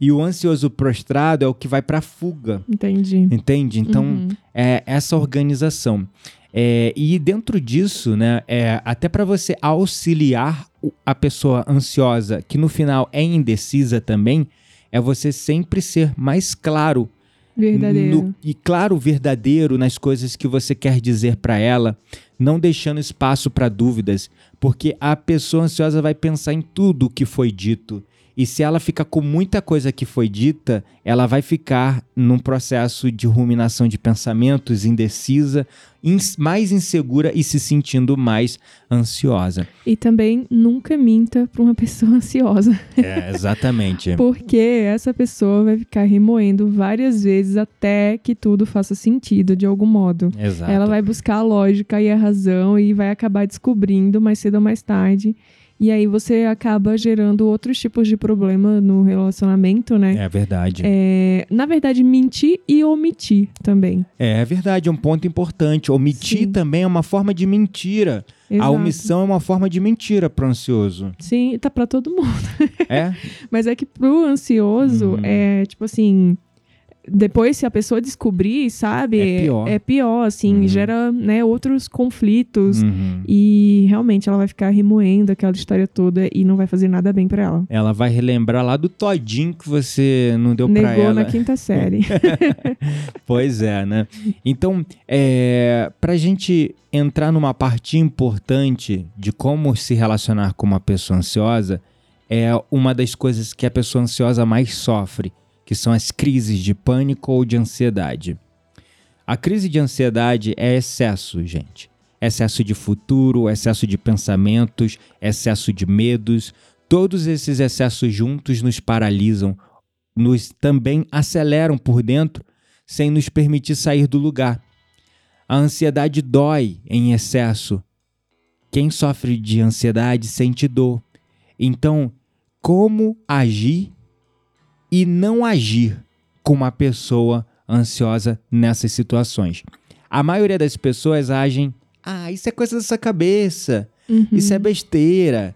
E o ansioso prostrado é o que vai para a fuga. Entendi. Entende? Então, Uhum. é essa organização. É, e dentro disso, né, é, até para você auxiliar a pessoa ansiosa, que no final é indecisa também, é você sempre ser mais claro Verdadeiro. no- e claro, verdadeiro nas coisas que você quer dizer para ela, não deixando espaço para dúvidas, porque a pessoa ansiosa vai pensar em tudo o que foi dito. E se ela fica com muita coisa que foi dita, ela vai ficar num processo de ruminação de pensamentos, indecisa, ins- mais insegura e se sentindo mais ansiosa. E também nunca minta para uma pessoa ansiosa. É, exatamente. Porque essa pessoa vai ficar remoendo várias vezes até que tudo faça sentido de algum modo. Exato. Ela vai buscar a lógica e a razão e vai acabar descobrindo mais cedo ou mais tarde. E aí você acaba gerando outros tipos de problema no relacionamento, né? É verdade. É, na verdade, mentir e omitir também. É verdade, é um ponto importante. Omitir Sim. também é uma forma de mentira. A Exato. omissão é uma forma de mentira pro ansioso. Sim, tá pra todo mundo. É? Mas é que pro ansioso, Uhum. é tipo assim. Depois, se a pessoa descobrir, sabe? É pior. É pior, assim, Uhum. gera né, outros conflitos. Uhum. E realmente ela vai ficar remoendo aquela história toda e não vai fazer nada bem pra ela. Ela vai relembrar lá do todinho que você não deu pra Negou ela. na quinta série. Pois é, né? Então, é, pra gente entrar numa parte importante de como se relacionar com uma pessoa ansiosa, é uma das coisas que a pessoa ansiosa mais sofre, que são as crises de pânico ou de ansiedade. A crise de ansiedade é excesso, gente. Excesso de futuro, excesso de pensamentos, excesso de medos. Todos esses excessos juntos nos paralisam, nos também aceleram por dentro sem nos permitir sair do lugar. A ansiedade dói em excesso. Quem sofre de ansiedade sente dor. Então, como agir e não agir com uma pessoa ansiosa nessas situações? A maioria das pessoas agem, ah, isso é coisa da sua cabeça, Uhum. isso é besteira.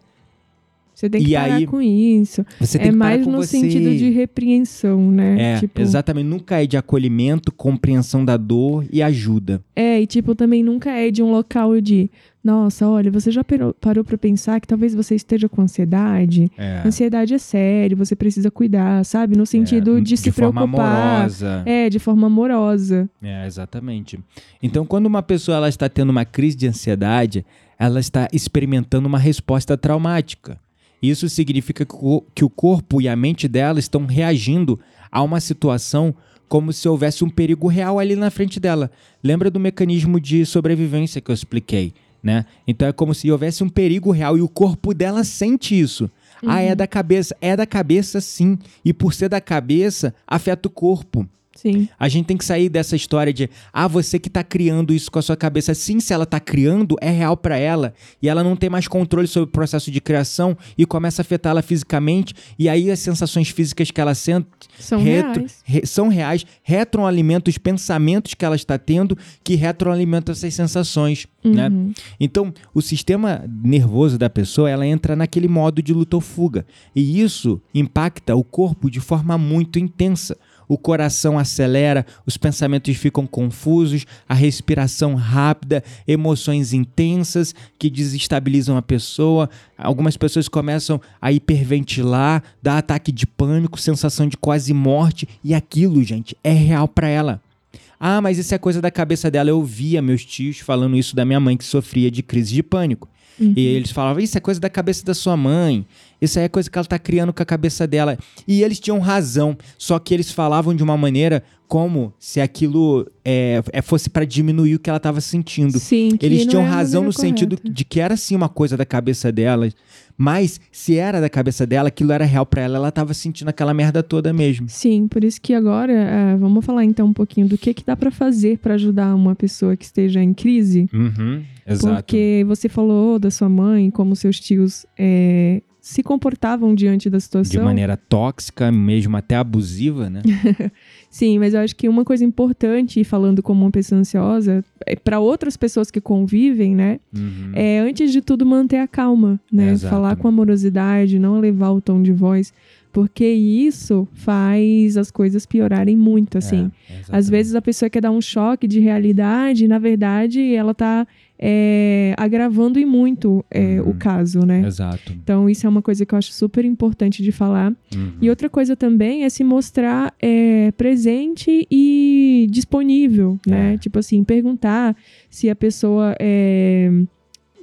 Você tem que E parar aí, com isso. Você tem É que parar mais com no você. sentido de repreensão, né? É, tipo, exatamente. Nunca é de acolhimento, compreensão da dor e ajuda. É, e tipo, também nunca é de um local de, nossa, olha, você já parou, parou pra pensar que talvez você esteja com ansiedade? É. Ansiedade é sério, você precisa cuidar, sabe? No sentido É, de se forma preocupar. amorosa. É, de forma amorosa. É, exatamente. Então, quando uma pessoa ela está tendo uma crise de ansiedade, ela está experimentando uma resposta traumática. Isso significa que o- corpo e a mente dela estão reagindo a uma situação como se houvesse um perigo real ali na frente dela. Lembra do mecanismo de sobrevivência que eu expliquei, né? Então é como se houvesse um perigo real e o corpo dela sente isso. Ah, é da cabeça. É da cabeça, sim. E por ser da cabeça, afeta o corpo. Sim. A gente tem que sair dessa história de, ah, você que tá criando isso com a sua cabeça. Sim, se ela tá criando, é real para ela. E ela não tem mais controle sobre o processo de criação e começa a afetá-la fisicamente. E aí as sensações físicas que ela sente São retro- reais. re- são reais, retroalimentam os pensamentos que ela está tendo, que retroalimentam essas sensações, né? Uhum. Então, o sistema nervoso da pessoa, ela entra naquele modo de luta ou fuga. E isso impacta o corpo de forma muito intensa. O coração acelera, os pensamentos ficam confusos, a respiração rápida, emoções intensas que desestabilizam a pessoa. Algumas pessoas começam a hiperventilar, dá ataque de pânico, sensação de quase morte, e aquilo, gente, é real para ela. Ah, mas isso é coisa da cabeça dela. Eu via meus tios falando isso da minha mãe que sofria de crise de pânico. Uhum. E eles falavam, isso é coisa da cabeça da sua mãe. Isso aí é coisa que ela tá criando com a cabeça dela. E eles tinham razão, só que eles falavam de uma maneira como se aquilo é, é- fosse para diminuir o que ela estava sentindo. Sim, que Eles tinham é razão no maneira sentido correta. de que era sim uma coisa da cabeça dela, mas se era da cabeça dela, aquilo era real para ela, ela tava sentindo aquela merda toda mesmo. Sim, por isso que agora ah, vamos falar então um pouquinho do que, que dá pra fazer pra ajudar uma pessoa que esteja em crise. Uhum, exato. Porque você falou da sua mãe, como seus tios é, se comportavam diante da De situação. maneira tóxica, mesmo até abusiva, né? Sim, mas eu acho que uma coisa importante, falando como uma pessoa ansiosa, é para outras pessoas que convivem, né? Uhum. É, antes de tudo, manter a calma, né? Exato. Falar com amorosidade, não elevar o tom de voz, porque isso faz as coisas piorarem muito, assim. É, Às vezes a pessoa quer dar um choque de realidade e, na verdade, ela tá é, agravando e muito é, Uhum. o caso, né? Exato. Então, isso é uma coisa que eu acho super importante de falar. Uhum. E outra coisa também é se mostrar é, presente e disponível, né? É. Tipo assim, perguntar se a pessoa é,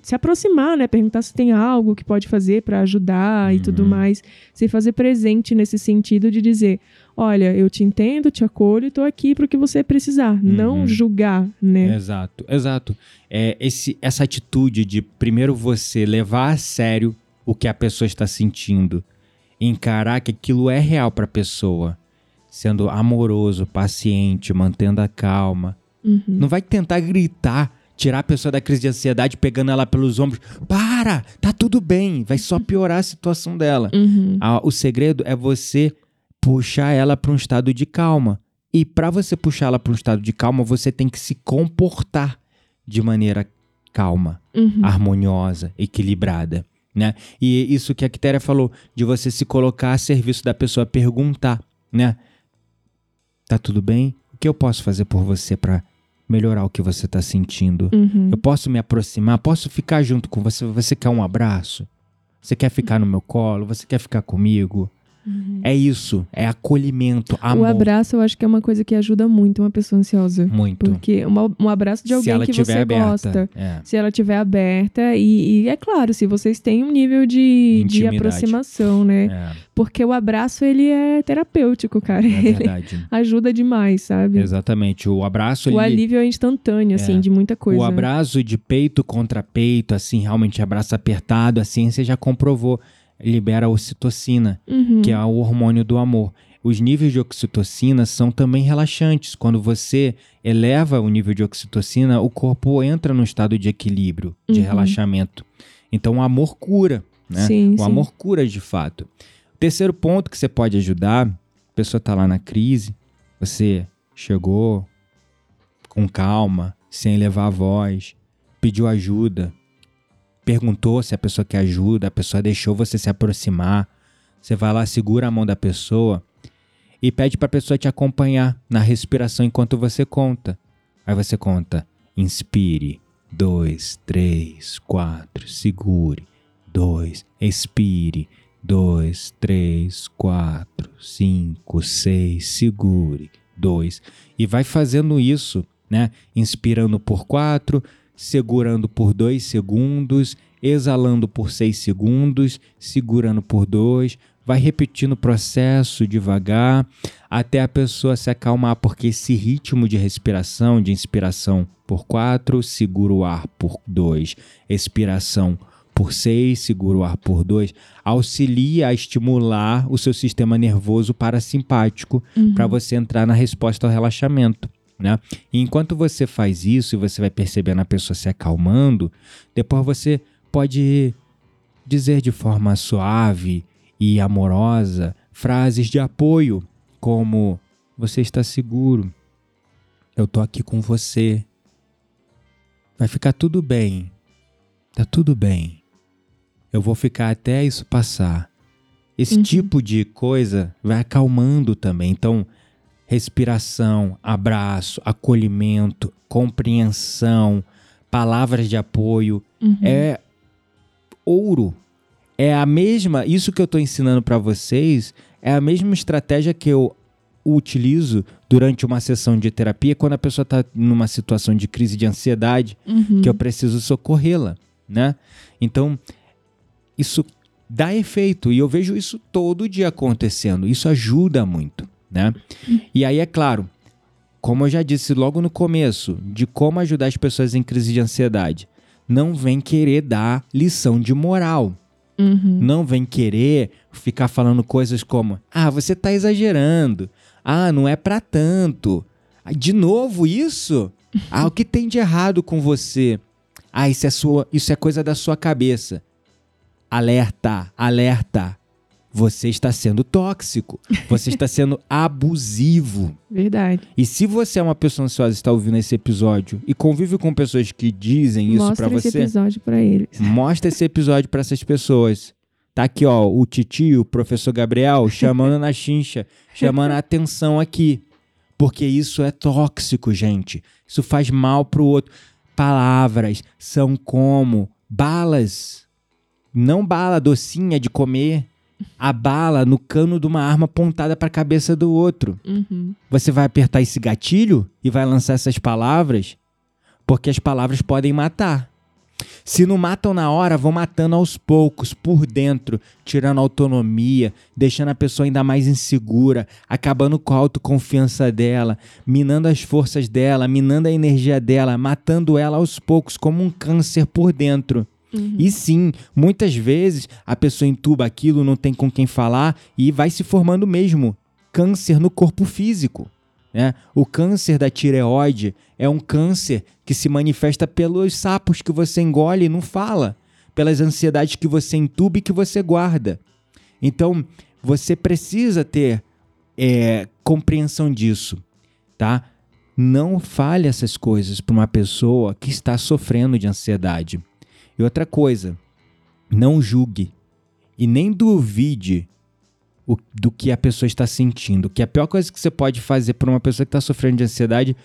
se aproximar, né? Perguntar se tem algo que pode fazer para ajudar e tudo Uhum. mais. Se fazer presente nesse sentido de dizer, olha, eu te entendo, te acolho e tô aqui para o que você precisar. Não Uhum. julgar, né? Exato, exato. É esse, essa atitude de primeiro você levar a sério o que a pessoa está sentindo, encarar que aquilo é real para a pessoa, sendo amoroso, paciente, mantendo a calma. Uhum. Não vai tentar gritar, tirar a pessoa da crise de ansiedade, pegando ela pelos ombros. Para, tá tudo bem. Vai só piorar a situação dela. Uhum. Ah, o segredo é você puxar ela para um estado de calma. E para você puxar ela para um estado de calma, você tem que se comportar de maneira calma, Uhum. harmoniosa, equilibrada, né? E isso que a Quitéria falou, de você se colocar a serviço da pessoa, perguntar, né? Tá tudo bem? O que eu posso fazer por você para melhorar o que você tá sentindo? Uhum. Eu posso me aproximar? Posso ficar junto com você? Você quer um abraço? Você quer ficar no meu colo? Você quer ficar comigo? É isso, é acolhimento, amor. O abraço eu acho que é uma coisa que ajuda muito uma pessoa ansiosa. Muito. Porque uma- um abraço de alguém que tiver você aberta. gosta. É. Se ela estiver aberta. E, e é claro, se vocês têm um nível de, de aproximação, né? É, Porque o abraço, ele é terapêutico, cara. é Ele verdade. ajuda demais, sabe? Exatamente. O abraço, O ele, alívio é instantâneo, assim, É. de muita coisa. o abraço de peito contra peito, assim, realmente abraço apertado, a ciência já comprovou, libera a ocitocina, Uhum. que é o hormônio do amor. Os níveis de oxitocina são também relaxantes. Quando você eleva o nível de oxitocina, o corpo entra num estado de equilíbrio, de Uhum. relaxamento. Então o amor cura, né? Sim, o sim. amor cura de fato. Terceiro ponto que você pode ajudar, a pessoa tá lá na crise, você chegou com calma, sem elevar a voz, pediu ajuda, perguntou se a pessoa quer ajuda, a pessoa deixou você se aproximar. Você vai lá, segura a mão da pessoa e pede para a pessoa te acompanhar na respiração enquanto você conta. Aí você conta: inspire, dois, três, quatro, segure, dois, expire, dois, três, quatro, cinco, seis, segure, dois. E vai fazendo isso, né? Inspirando por quatro, segurando por dois segundos, exalando por seis segundos, segurando por dois. Vai repetindo o processo devagar até a pessoa se acalmar, porque esse ritmo de respiração, de inspiração por quatro, segura o ar por dois, expiração por 6, segura o ar por 2, auxilia a estimular o seu sistema nervoso parasimpático Uhum. para você entrar na resposta ao relaxamento. Né? E enquanto você faz isso e você vai percebendo a pessoa se acalmando, depois você pode dizer de forma suave e amorosa frases de apoio, como você está seguro, eu tô aqui com você, vai ficar tudo bem, tá tudo bem, eu vou ficar até isso passar. Esse Uhum. tipo de coisa vai acalmando também. Então, respiração, abraço, acolhimento, compreensão, palavras de apoio Uhum. é ouro. É a mesma, isso que eu estou ensinando para vocês é a mesma estratégia que eu utilizo durante uma sessão de terapia quando a pessoa está numa situação de crise de ansiedade Uhum. que eu preciso socorrê-la, né? Então, isso dá efeito e eu vejo isso todo dia acontecendo. Isso ajuda muito, né? E aí é claro, como eu já disse logo no começo, de como ajudar as pessoas em crise de ansiedade, não vem querer dar lição de moral. Uhum. Não vem querer ficar falando coisas como: "Ah, você tá exagerando. Ah, não é pra tanto. De novo isso? Ah, o que tem de errado com você? Ah, isso é sua, isso é coisa da sua cabeça. Alerta, alerta. Você está sendo tóxico. Você está sendo abusivo. Verdade. E se você é uma pessoa ansiosa e está ouvindo esse episódio e convive com pessoas que dizem isso Mostra pra esse você, episódio pra eles. Mostra esse episódio pra essas pessoas. Tá aqui, ó, o titio, o professor Gabriel, chamando na chincha, chamando a atenção aqui. Porque isso é tóxico, gente. Isso faz mal pro outro. Palavras são como balas. Não bala docinha de comer. A bala no cano de uma arma apontada pra cabeça do outro. Uhum. Você vai apertar esse gatilho e vai lançar essas palavras, porque as palavras podem matar. Se não matam na hora, vão matando aos poucos, por dentro, tirando a autonomia, deixando a pessoa ainda mais insegura, acabando com a autoconfiança dela, minando as forças dela, minando a energia dela, matando ela aos poucos, como um câncer por dentro. Uhum. E sim, muitas vezes a pessoa entuba aquilo, não tem com quem falar e vai se formando mesmo câncer no corpo físico. Né? O câncer da tireoide é um câncer que se manifesta pelos sapos que você engole e não fala, pelas ansiedades que você entuba e que você guarda. Então, você precisa ter é, compreensão disso, tá? Não fale essas coisas para uma pessoa que está sofrendo de ansiedade. E outra coisa, não julgue e nem duvide o- do que a pessoa está sentindo. Que a pior coisa que você pode fazer para uma pessoa que está sofrendo de ansiedade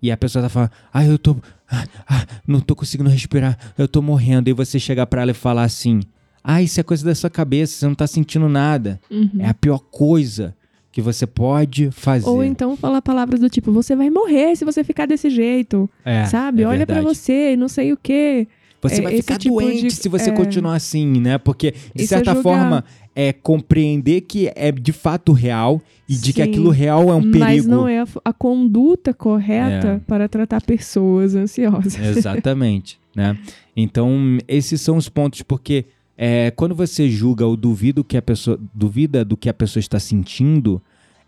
e a pessoa tá falando, ah, eu tô, ah, ah, não tô conseguindo respirar, eu tô morrendo. E você chegar para ela e falar assim, ah, isso é coisa da sua cabeça, você não tá sentindo nada. Uhum. É a pior coisa que você pode fazer. Ou então falar palavras do tipo, você vai morrer se você ficar desse jeito, É, sabe? é Olha pra verdade. você não sei o quê. Você É, vai ficar tipo doente de- se você é. continuar assim, né? Porque, de é certa julgar. forma, é compreender que é de fato real e de que Sim, aquilo real é um perigo. Mas não é a, a conduta correta É. para tratar pessoas ansiosas. Exatamente, né? Então, esses são os pontos, porque é, quando você julga ou duvida, que a pessoa, duvida do que a pessoa está sentindo,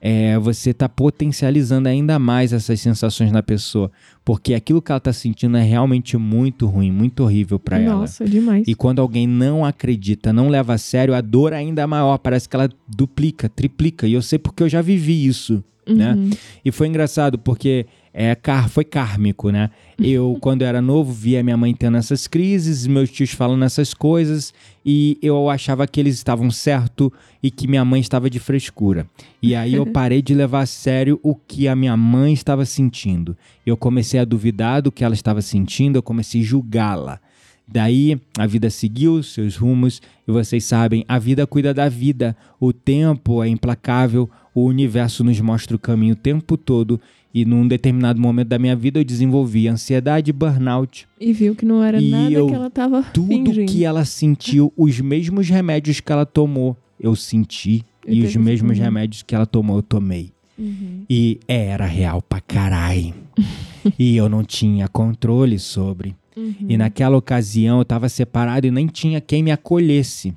é, você está potencializando ainda mais essas sensações na pessoa. Porque aquilo que ela está sentindo é realmente muito ruim, muito horrível para ela. Nossa, demais. E quando alguém não acredita, não leva a sério, a dor ainda é maior. Parece que ela duplica, triplica. E eu sei porque eu já vivi isso, né? Uhum. E foi engraçado porque é, car foi kármico, né? Eu, quando era novo, via minha mãe tendo essas crises, meus tios falando essas coisas, e eu achava que eles estavam certo e que minha mãe estava de frescura. E aí eu parei de levar a sério o que a minha mãe estava sentindo. Eu comecei a duvidar do que ela estava sentindo, eu comecei a julgá-la. Daí a vida seguiu seus rumos e vocês sabem, a vida cuida da vida. O tempo é implacável, o universo nos mostra o caminho o tempo todo e num determinado momento da minha vida eu desenvolvi ansiedade burnout. E viu que não era nada eu- que ela tava Tudo fingindo. que ela sentiu, os mesmos remédios que ela tomou, eu senti Eu e os mesmos remédios que ela tomou, eu tomei. Uhum. E era real pra caralho. e eu não tinha controle sobre. Uhum. E naquela ocasião eu estava separado e nem tinha quem me acolhesse.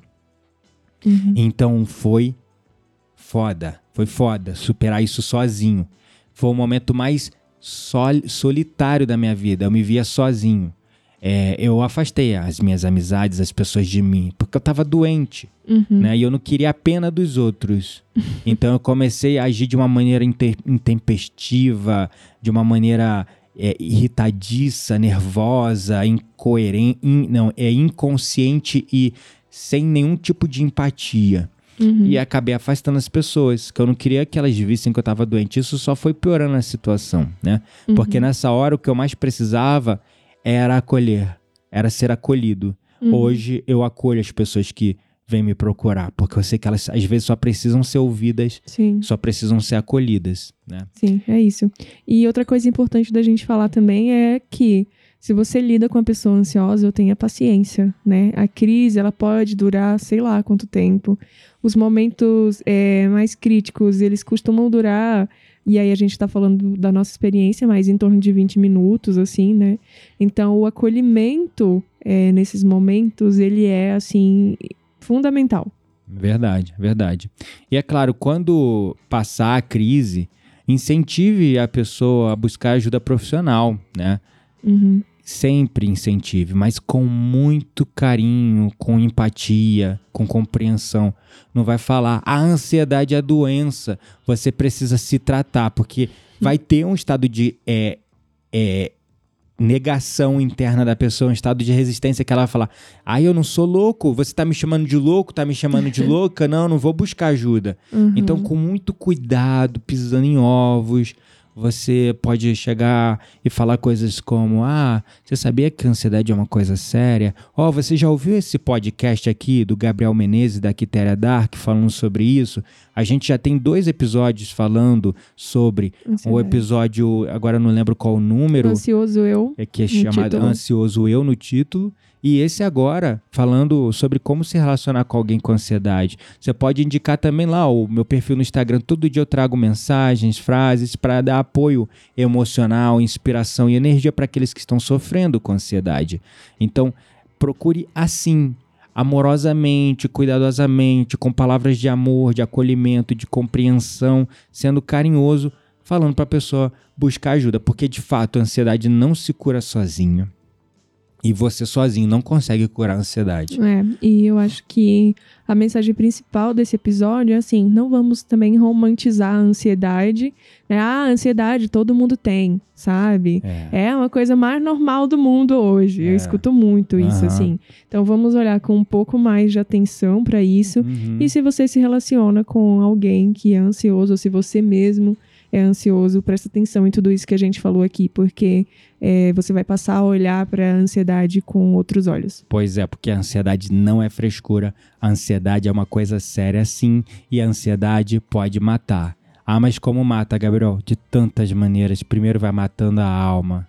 Uhum. Então foi foda, foi foda superar isso sozinho. Foi o momento mais sol solitário da minha vida. Eu me via sozinho. É, eu afastei as minhas amizades, as pessoas de mim, porque eu estava doente, Uhum. né? E eu não queria a pena dos outros. Então eu comecei a agir de uma maneira inte- intempestiva, de uma maneira é, irritadiça, nervosa, incoerente, in- não, é inconsciente e sem nenhum tipo de empatia. Uhum. E acabei afastando as pessoas, que eu não queria que elas vissem que eu estava doente. Isso só foi piorando a situação, né? Uhum. Porque nessa hora o que eu mais precisava era acolher, era ser acolhido. Uhum. Hoje eu acolho as pessoas que vêm me procurar, porque eu sei que elas às vezes só precisam ser ouvidas, Sim. só precisam ser acolhidas, né? Sim, é isso. E outra coisa importante da gente falar também é que se você lida com uma pessoa ansiosa, tenha paciência, né? A crise, ela pode durar sei lá quanto tempo. Os momentos é, mais críticos, eles costumam durar, e aí a gente tá falando da nossa experiência, mas em torno de 20 minutos, assim, né? Então, o acolhimento é, nesses momentos, ele é, assim, fundamental. Verdade, verdade. E é claro, quando passar a crise, incentive a pessoa a buscar ajuda profissional, né? Uhum. Sempre incentive, mas com muito carinho, com empatia, com compreensão. Não vai falar, a ansiedade é a doença, você precisa se tratar, porque vai ter um estado de é, é, negação interna da pessoa, um estado de resistência que ela vai falar: ai, eu não sou louco, você tá me chamando de louco, tá me chamando de louca, não, não vou buscar ajuda. Uhum. Então, com muito cuidado, pisando em ovos, você pode chegar e falar coisas como: Ah, você sabia que a ansiedade é uma coisa séria? Ó, oh, você já ouviu esse podcast aqui do Gabriel Menezes da Quitéria Dark falando sobre isso? A gente já tem dois episódios falando sobre o Ansiedade. episódio, agora não lembro qual o número, Ansioso eu. é que é chamado título. Ansioso Eu no título. E esse agora, falando sobre como se relacionar com alguém com ansiedade. Você pode indicar também lá o meu perfil no Instagram. Todo dia eu trago mensagens, frases para dar apoio emocional, inspiração e energia para aqueles que estão sofrendo com ansiedade. Então, procure assim, amorosamente, cuidadosamente, com palavras de amor, de acolhimento, de compreensão, sendo carinhoso, falando para a pessoa buscar ajuda, porque de fato a ansiedade não se cura sozinho. E você sozinho não consegue curar a ansiedade. É, e eu acho que a mensagem principal desse episódio é assim: não vamos também romantizar a ansiedade. Né? Ah, a ansiedade todo mundo tem, sabe? É. É uma coisa mais normal do mundo hoje. Eu É. escuto muito isso, Aham. assim. Então vamos olhar com um pouco mais de atenção para isso. Uhum. E se você se relaciona com alguém que é ansioso, ou se você mesmo é ansioso, presta atenção em tudo isso que a gente falou aqui, porque é, você vai passar a olhar para a ansiedade com outros olhos. Pois é, porque a ansiedade não é frescura. A ansiedade é uma coisa séria sim, e a ansiedade pode matar. Ah, mas como mata, Gabriel? De tantas maneiras. Primeiro vai matando a alma,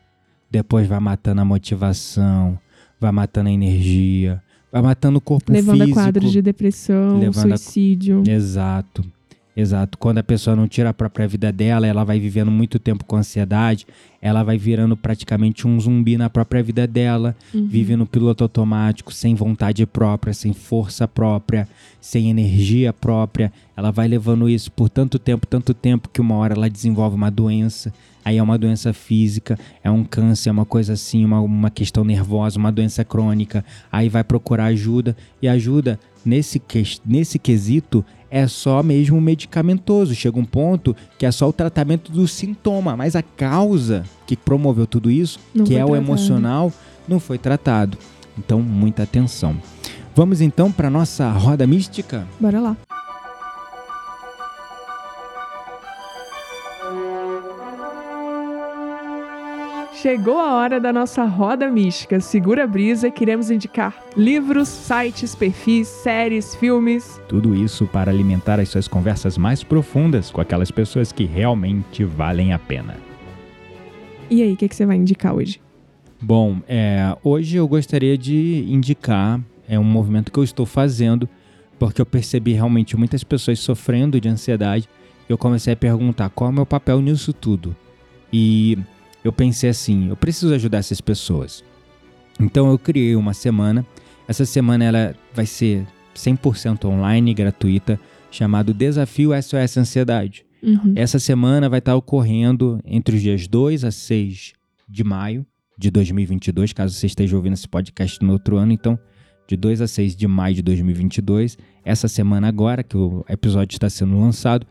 depois vai matando a motivação, vai matando a energia, vai matando o corpo levando físico. a quadros de depressão, levando a- suicídio. Exato. Exato. Quando a pessoa não tira a própria vida dela, ela vai vivendo muito tempo com ansiedade, ela vai virando praticamente um zumbi na própria vida dela, Uhum. vive no piloto automático, sem vontade própria, sem força própria, sem energia própria. Ela vai levando isso por tanto tempo, tanto tempo, que uma hora ela desenvolve uma doença. Aí é uma doença física, é um câncer, é uma coisa assim, uma, uma questão nervosa, uma doença crônica. Aí vai procurar ajuda e ajuda nesse, ques- nesse quesito é só mesmo medicamentoso. Chega um ponto que é só o tratamento do sintoma, mas a causa que promoveu tudo isso, Não que é o tratado. emocional, não foi tratado. Então, muita atenção. Vamos então para nossa roda mística? Bora lá. Chegou a hora da nossa roda mística. Segura a brisa, queremos indicar livros, sites, perfis, séries, filmes. Tudo isso para alimentar as suas conversas mais profundas com aquelas pessoas que realmente valem a pena. E aí, o que, que você vai indicar hoje? Bom, é, hoje eu gostaria de indicar é um movimento que eu estou fazendo porque eu percebi realmente muitas pessoas sofrendo de ansiedade. Eu comecei a perguntar qual é o meu papel nisso tudo. E eu pensei assim, eu preciso ajudar essas pessoas. Então eu criei uma semana. Essa semana ela vai ser 100% online, gratuita, chamado Desafio SOS Ansiedade. Uhum. Essa semana vai estar ocorrendo entre os dias 2 a 6 de maio de 2022, caso você esteja ouvindo esse podcast no outro ano, então de 2 a 6 de maio de 2022, essa semana agora que o episódio está sendo lançado,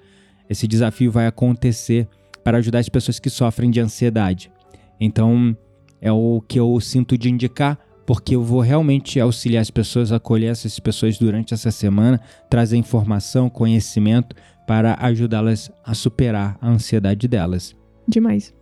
esse desafio vai acontecer para ajudar as pessoas que sofrem de ansiedade. Então, é o que eu sinto de indicar, porque eu vou realmente auxiliar as pessoas, acolher essas pessoas durante essa semana, trazer informação, conhecimento para ajudá-las a superar a ansiedade delas. Demais.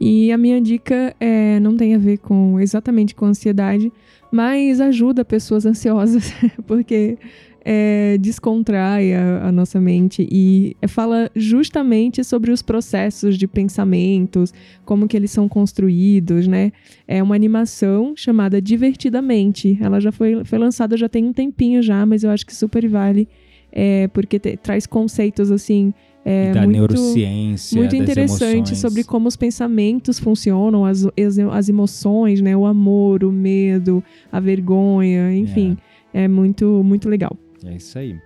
E a minha dica é, não tem a ver com exatamente com ansiedade, mas ajuda pessoas ansiosas, porque é, descontrai a, a, nossa mente e fala justamente sobre os processos de pensamentos, como que eles são construídos, né? É uma animação chamada Divertidamente. Ela já foi, foi lançada já tem um tempinho já, mas eu acho que super vale, é, porque te, traz conceitos assim é, da muito, neurociência, muito interessante emoções. sobre como os pensamentos funcionam, as, as emoções, né? O amor, o medo, a vergonha, enfim, é, é muito muito legal. É isso aí.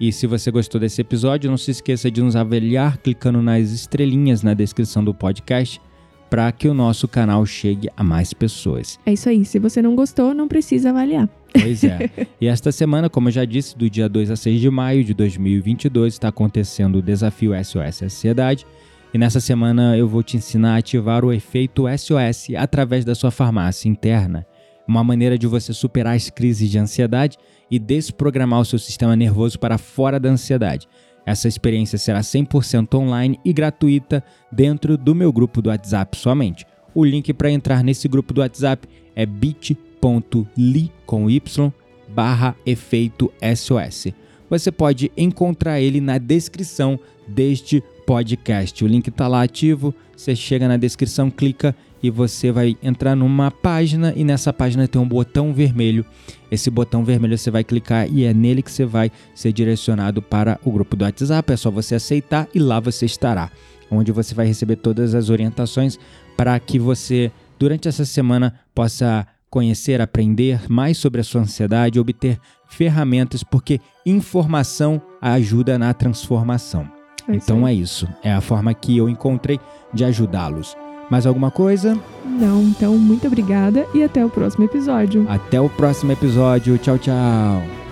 E se você gostou desse episódio, não se esqueça de nos avaliar clicando nas estrelinhas na descrição do podcast para que o nosso canal chegue a mais pessoas. É isso aí. Se você não gostou, não precisa avaliar. Pois é. e esta semana, como eu já disse, do dia 2 a 6 de maio de 2022, está acontecendo o desafio SOS Ansiedade. E nessa semana eu vou te ensinar a ativar o efeito SOS através da sua farmácia interna. Uma maneira de você superar as crises de ansiedade e desprogramar o seu sistema nervoso para fora da ansiedade. Essa experiência será 100% online e gratuita dentro do meu grupo do WhatsApp somente. O link para entrar nesse grupo do WhatsApp é bit.ly com y barra efeito SOS. Você pode encontrar ele na descrição deste podcast. O link está lá ativo. Você chega na descrição, clica e você vai entrar numa página e nessa página tem um botão vermelho. Esse botão vermelho você vai clicar e é nele que você vai ser direcionado para o grupo do WhatsApp. É só você aceitar e lá você estará, onde você vai receber todas as orientações para que você durante essa semana possa conhecer, aprender mais sobre a sua ansiedade, obter ferramentas, porque informação ajuda na transformação. É então é isso, é a forma que eu encontrei de ajudá-los. Mais alguma coisa? Não, então muito obrigada e até o próximo episódio. Até o próximo episódio. Tchau, tchau.